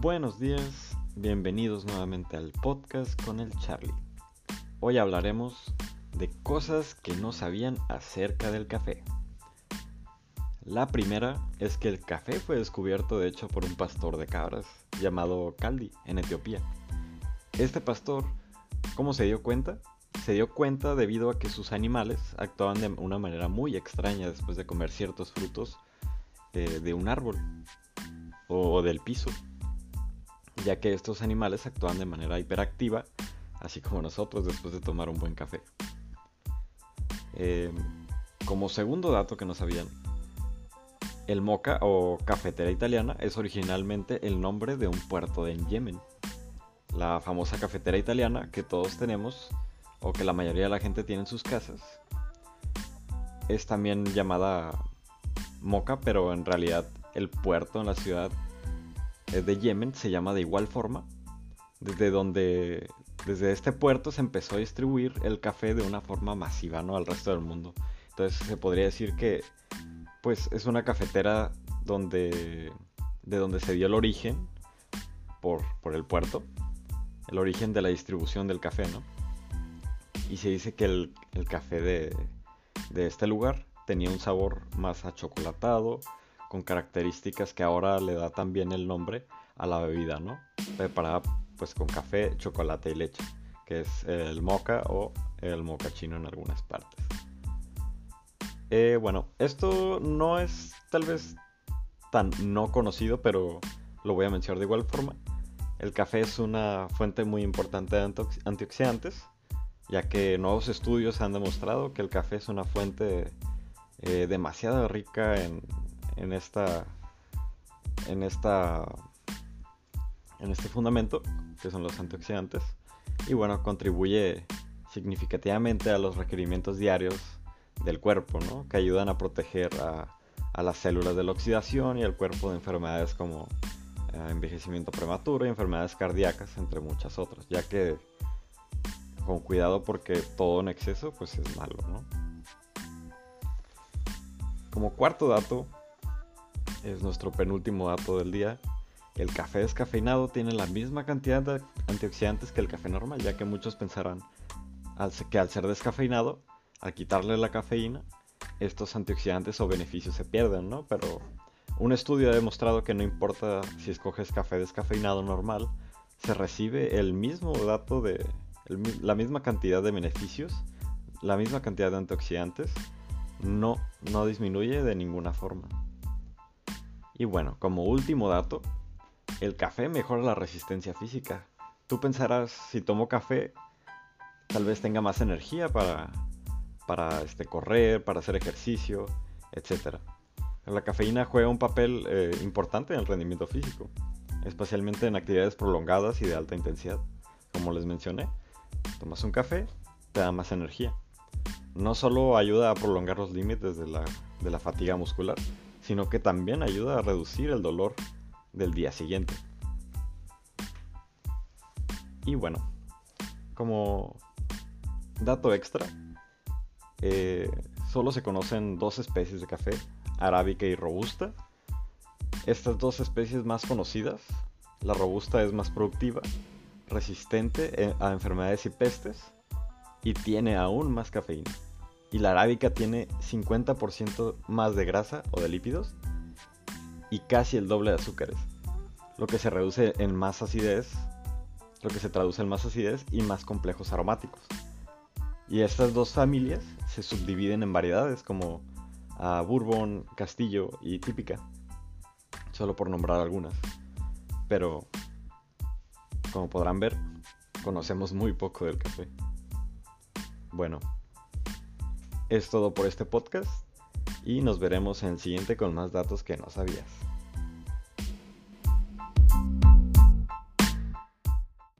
Buenos días, bienvenidos nuevamente al podcast con el Charlie. Hoy hablaremos de cosas que no sabían acerca del café. La primera es que el café fue descubierto de hecho por un pastor de cabras llamado Caldi en Etiopía. Este pastor, ¿cómo se dio cuenta? Se dio cuenta debido a que sus animales actuaban de una manera muy extraña después de comer ciertos frutos eh, de un árbol o del piso ya que estos animales actúan de manera hiperactiva, así como nosotros después de tomar un buen café. Em, como segundo dato que no sabían, el moca o cafetera italiana es originalmente el nombre de un puerto en Yemen. La famosa cafetera italiana que todos tenemos o que la mayoría de la gente tiene en sus casas es también llamada moca, pero en realidad el puerto en la ciudad de Yemen se llama de igual forma, desde donde desde este puerto se empezó a distribuir el café de una forma masiva ¿no? al resto del mundo. Entonces se podría decir que pues es una cafetera donde de donde se dio el origen por, por el puerto, el origen de la distribución del café, ¿no? Y se dice que el, el café de, de este lugar tenía un sabor más achocolatado, con características que ahora le da también el nombre a la bebida, ¿no? Preparada pues con café, chocolate y leche, que es el mocha o el chino en algunas partes. Eh, bueno, esto no es tal vez tan no conocido, pero lo voy a mencionar de igual forma. El café es una fuente muy importante de antioxidantes, ya que nuevos estudios han demostrado que el café es una fuente eh, demasiado rica en en esta en esta en este fundamento que son los antioxidantes y bueno contribuye significativamente a los requerimientos diarios del cuerpo ¿no? que ayudan a proteger a, las células de la oxidación y al cuerpo de enfermedades como eh, envejecimiento prematuro y enfermedades cardíacas entre muchas otras ya que con cuidado porque todo en exceso pues es malo ¿no? como cuarto dato es nuestro penúltimo dato del día. El café descafeinado tiene la misma cantidad de antioxidantes que el café normal, ya que muchos pensarán que al ser descafeinado, al quitarle la cafeína, estos antioxidantes o beneficios se pierden, ¿no? Pero un estudio ha demostrado que no importa si escoges café descafeinado normal, se recibe el mismo dato de la misma cantidad de beneficios, la misma cantidad de antioxidantes, no, no disminuye de ninguna forma. Y bueno, como último dato, el café mejora la resistencia física. Tú pensarás, si tomo café, tal vez tenga más energía para, para este, correr, para hacer ejercicio, etc. La cafeína juega un papel eh, importante en el rendimiento físico, especialmente en actividades prolongadas y de alta intensidad. Como les mencioné, tomas un café, te da más energía. No solo ayuda a prolongar los límites de la, de la fatiga muscular, sino que también ayuda a reducir el dolor del día siguiente. Y bueno, como dato extra, eh, solo se conocen dos especies de café, arábica y robusta. Estas dos especies más conocidas, la robusta es más productiva, resistente eh, a enfermedades y pestes y tiene aún más cafeína y la arábica tiene 50% más de grasa o de lípidos y casi el doble de azúcares, lo que se reduce en más acidez, lo que se traduce en más acidez y más complejos aromáticos. Y estas dos familias se subdividen en variedades como a Bourbon, Castillo y Típica, solo por nombrar algunas. Pero, como podrán ver, conocemos muy poco del café. Bueno, es todo por este podcast y nos veremos en el siguiente con más datos que no sabías.